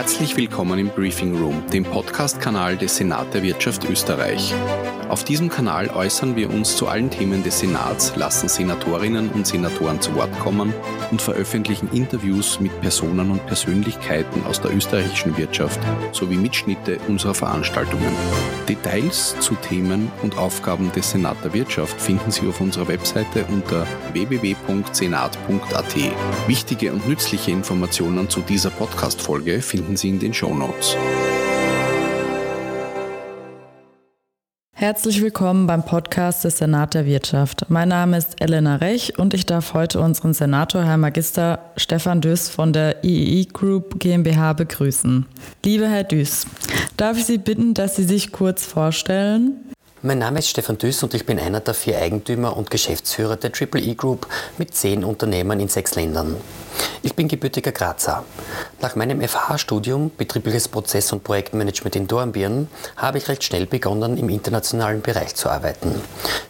Herzlich willkommen im Briefing Room, dem Podcast-Kanal des Senat der Wirtschaft Österreich. Auf diesem Kanal äußern wir uns zu allen Themen des Senats, lassen Senatorinnen und Senatoren zu Wort kommen und veröffentlichen Interviews mit Personen und Persönlichkeiten aus der österreichischen Wirtschaft sowie Mitschnitte unserer Veranstaltungen. Details zu Themen und Aufgaben des Senat der Wirtschaft finden Sie auf unserer Webseite unter www.senat.at. Wichtige und nützliche Informationen zu dieser Podcast-Folge finden finden Sie in den Show Notes. Herzlich willkommen beim Podcast des Senat der Wirtschaft. Mein Name ist Elena Rech und ich darf heute unseren Senator, Herr Magister Stefan Düss von der IEI Group GmbH begrüßen. Lieber Herr Düss, darf ich Sie bitten, dass Sie sich kurz vorstellen? Mein Name ist Stefan Düss und ich bin einer der vier Eigentümer und Geschäftsführer der Triple E Group mit zehn Unternehmen in sechs Ländern. Ich bin gebürtiger Grazer. Nach meinem FH-Studium Betriebliches Prozess- und Projektmanagement in Dornbirn habe ich recht schnell begonnen, im internationalen Bereich zu arbeiten.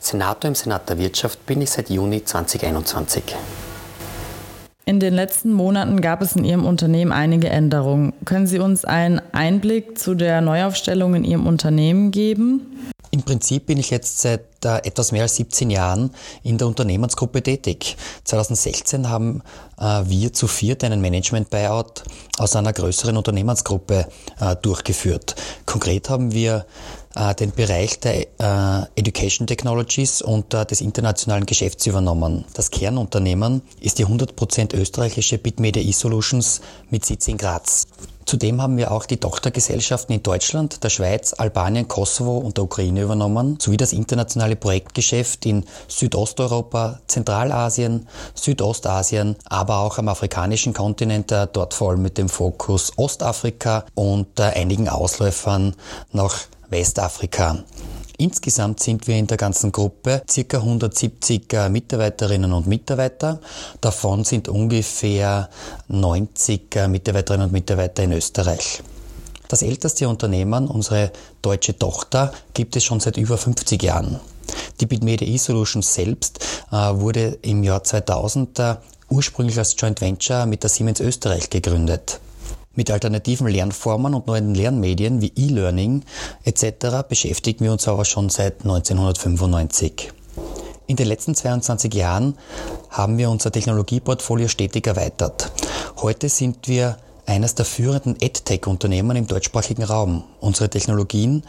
Senator im Senat der Wirtschaft bin ich seit Juni 2021. In den letzten Monaten gab es in Ihrem Unternehmen einige Änderungen. Können Sie uns einen Einblick zu der Neuaufstellung in Ihrem Unternehmen geben? Im Prinzip bin ich jetzt seit äh, etwas mehr als 17 Jahren in der Unternehmensgruppe tätig. 2016 haben äh, wir zu viert einen Management-Buyout aus einer größeren Unternehmensgruppe äh, durchgeführt. Konkret haben wir den Bereich der äh, Education Technologies und äh, des internationalen Geschäfts übernommen. Das Kernunternehmen ist die 100% österreichische Bitmedia E-Solutions mit Sitz in Graz. Zudem haben wir auch die Tochtergesellschaften in Deutschland, der Schweiz, Albanien, Kosovo und der Ukraine übernommen, sowie das internationale Projektgeschäft in Südosteuropa, Zentralasien, Südostasien, aber auch am afrikanischen Kontinent, dort vor allem mit dem Fokus Ostafrika und einigen Ausläufern nach Westafrika. Insgesamt sind wir in der ganzen Gruppe ca. 170 äh, Mitarbeiterinnen und Mitarbeiter. Davon sind ungefähr 90 äh, Mitarbeiterinnen und Mitarbeiter in Österreich. Das älteste Unternehmen, unsere deutsche Tochter, gibt es schon seit über 50 Jahren. Die Bitmedia E-Solutions selbst äh, wurde im Jahr 2000 ursprünglich als Joint Venture mit der Siemens Österreich gegründet. Mit alternativen Lernformen und neuen Lernmedien wie E-Learning etc. beschäftigen wir uns aber schon seit 1995. In den letzten 22 Jahren haben wir unser Technologieportfolio stetig erweitert. Heute sind wir eines der führenden EdTech-Unternehmen im deutschsprachigen Raum. Unsere Technologien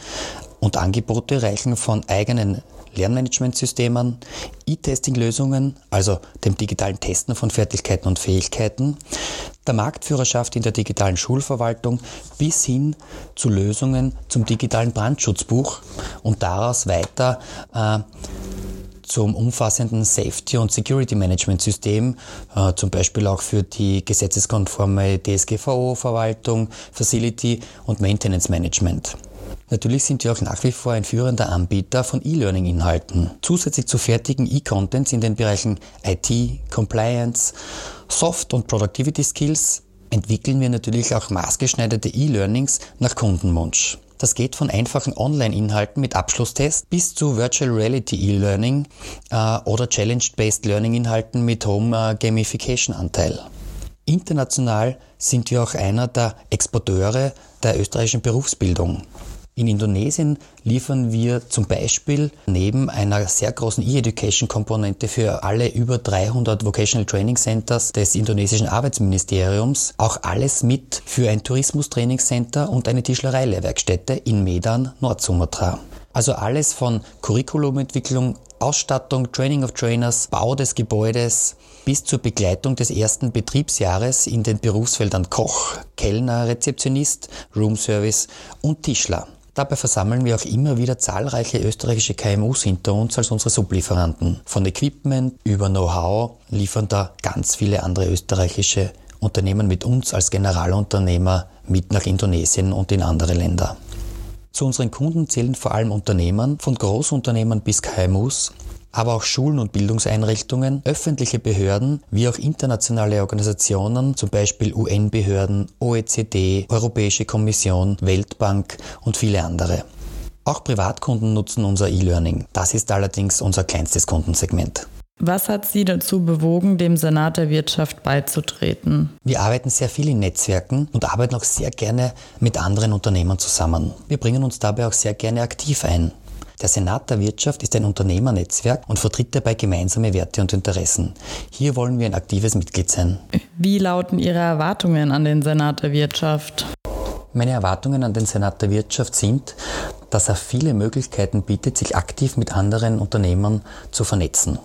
und Angebote reichen von eigenen Lernmanagementsystemen, E-Testing-Lösungen, also dem digitalen Testen von Fertigkeiten und Fähigkeiten, der Marktführerschaft in der digitalen Schulverwaltung bis hin zu Lösungen zum digitalen Brandschutzbuch und daraus weiter äh, zum umfassenden Safety- und Security-Management-System, äh, zum Beispiel auch für die gesetzeskonforme DSGVO-Verwaltung, Facility- und Maintenance-Management. Natürlich sind wir auch nach wie vor ein führender Anbieter von E-Learning-Inhalten. Zusätzlich zu fertigen E-Contents in den Bereichen IT, Compliance, Soft- und Productivity Skills entwickeln wir natürlich auch maßgeschneiderte E-Learnings nach Kundenwunsch. Das geht von einfachen Online-Inhalten mit Abschlusstest bis zu Virtual Reality E-Learning äh, oder Challenge-Based Learning-Inhalten mit hohem äh, Gamification-Anteil. International sind wir auch einer der Exporteure der österreichischen Berufsbildung. In Indonesien liefern wir zum Beispiel neben einer sehr großen E-Education-Komponente für alle über 300 Vocational Training Centers des indonesischen Arbeitsministeriums auch alles mit für ein Tourismus-Training-Center und eine Tischlerei-Lehrwerkstätte in Medan, Nordsumatra. Also alles von Curriculumentwicklung, Ausstattung, Training of Trainers, Bau des Gebäudes bis zur Begleitung des ersten Betriebsjahres in den Berufsfeldern Koch, Kellner, Rezeptionist, Roomservice und Tischler. Dabei versammeln wir auch immer wieder zahlreiche österreichische KMUs hinter uns als unsere Sublieferanten. Von Equipment über Know-how liefern da ganz viele andere österreichische Unternehmen mit uns als Generalunternehmer mit nach Indonesien und in andere Länder. Zu unseren Kunden zählen vor allem Unternehmen, von Großunternehmen bis KMUs, aber auch Schulen und Bildungseinrichtungen, öffentliche Behörden wie auch internationale Organisationen, zum Beispiel UN-Behörden, OECD, Europäische Kommission, Weltbank und viele andere. Auch Privatkunden nutzen unser E-Learning. Das ist allerdings unser kleinstes Kundensegment. Was hat Sie dazu bewogen, dem Senat der Wirtschaft beizutreten? Wir arbeiten sehr viel in Netzwerken und arbeiten auch sehr gerne mit anderen Unternehmern zusammen. Wir bringen uns dabei auch sehr gerne aktiv ein. Der Senat der Wirtschaft ist ein Unternehmernetzwerk und vertritt dabei gemeinsame Werte und Interessen. Hier wollen wir ein aktives Mitglied sein. Wie lauten Ihre Erwartungen an den Senat der Wirtschaft? Meine Erwartungen an den Senat der Wirtschaft sind, dass er viele Möglichkeiten bietet, sich aktiv mit anderen Unternehmern zu vernetzen.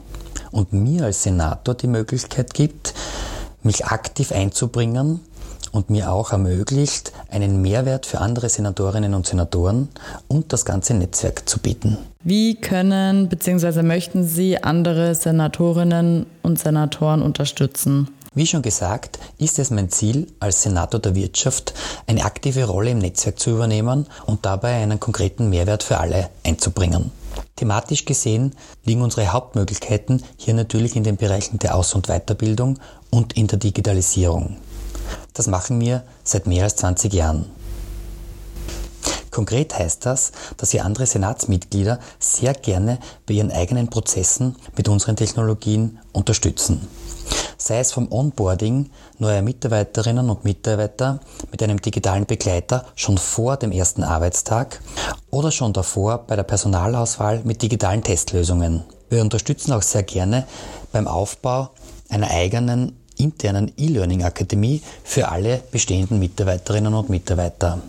Und mir als Senator die Möglichkeit gibt, mich aktiv einzubringen und mir auch ermöglicht, einen Mehrwert für andere Senatorinnen und Senatoren und das ganze Netzwerk zu bieten. Wie können bzw. möchten Sie andere Senatorinnen und Senatoren unterstützen? Wie schon gesagt, ist es mein Ziel, als Senator der Wirtschaft eine aktive Rolle im Netzwerk zu übernehmen und dabei einen konkreten Mehrwert für alle einzubringen. Thematisch gesehen liegen unsere Hauptmöglichkeiten hier natürlich in den Bereichen der Aus- und Weiterbildung und in der Digitalisierung. Das machen wir seit mehr als 20 Jahren. Konkret heißt das, dass wir andere Senatsmitglieder sehr gerne bei ihren eigenen Prozessen mit unseren Technologien unterstützen. Sei es vom Onboarding neuer Mitarbeiterinnen und Mitarbeiter mit einem digitalen Begleiter schon vor dem ersten Arbeitstag oder schon davor bei der Personalauswahl mit digitalen Testlösungen. Wir unterstützen auch sehr gerne beim Aufbau einer eigenen internen E-Learning-Akademie für alle bestehenden Mitarbeiterinnen und Mitarbeiter.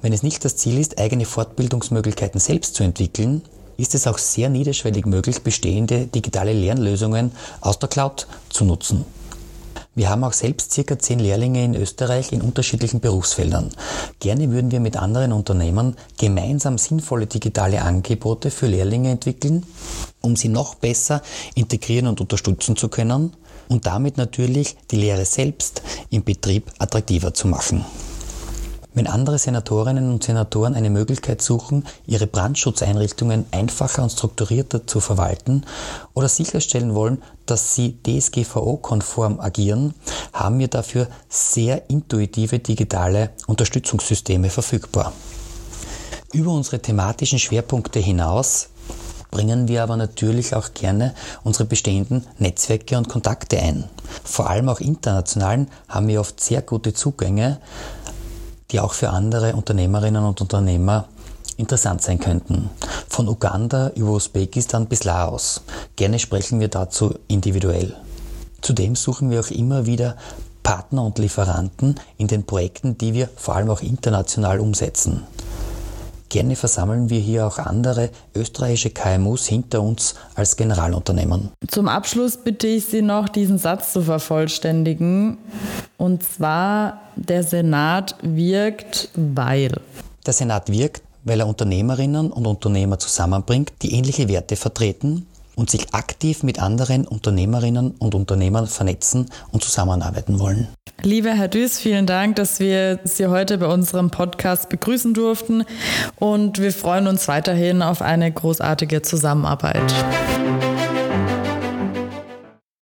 Wenn es nicht das Ziel ist, eigene Fortbildungsmöglichkeiten selbst zu entwickeln, ist es auch sehr niederschwellig möglich, bestehende digitale Lernlösungen aus der Cloud zu nutzen. Wir haben auch selbst circa zehn Lehrlinge in Österreich in unterschiedlichen Berufsfeldern. Gerne würden wir mit anderen Unternehmen gemeinsam sinnvolle digitale Angebote für Lehrlinge entwickeln, um sie noch besser integrieren und unterstützen zu können und damit natürlich die Lehre selbst im Betrieb attraktiver zu machen. Wenn andere Senatorinnen und Senatoren eine Möglichkeit suchen, ihre Brandschutzeinrichtungen einfacher und strukturierter zu verwalten oder sicherstellen wollen, dass sie DSGVO-konform agieren, haben wir dafür sehr intuitive digitale Unterstützungssysteme verfügbar. Über unsere thematischen Schwerpunkte hinaus bringen wir aber natürlich auch gerne unsere bestehenden Netzwerke und Kontakte ein. Vor allem auch internationalen haben wir oft sehr gute Zugänge, die auch für andere Unternehmerinnen und Unternehmer interessant sein könnten. Von Uganda über Usbekistan bis Laos. Gerne sprechen wir dazu individuell. Zudem suchen wir auch immer wieder Partner und Lieferanten in den Projekten, die wir vor allem auch international umsetzen. Gerne versammeln wir hier auch andere österreichische KMUs hinter uns als Generalunternehmen. Zum Abschluss bitte ich Sie noch, diesen Satz zu vervollständigen. Und zwar, der Senat wirkt, weil. Der Senat wirkt, weil er Unternehmerinnen und Unternehmer zusammenbringt, die ähnliche Werte vertreten und sich aktiv mit anderen Unternehmerinnen und Unternehmern vernetzen und zusammenarbeiten wollen. Lieber Herr Düß, vielen Dank, dass wir Sie heute bei unserem Podcast begrüßen durften und wir freuen uns weiterhin auf eine großartige Zusammenarbeit.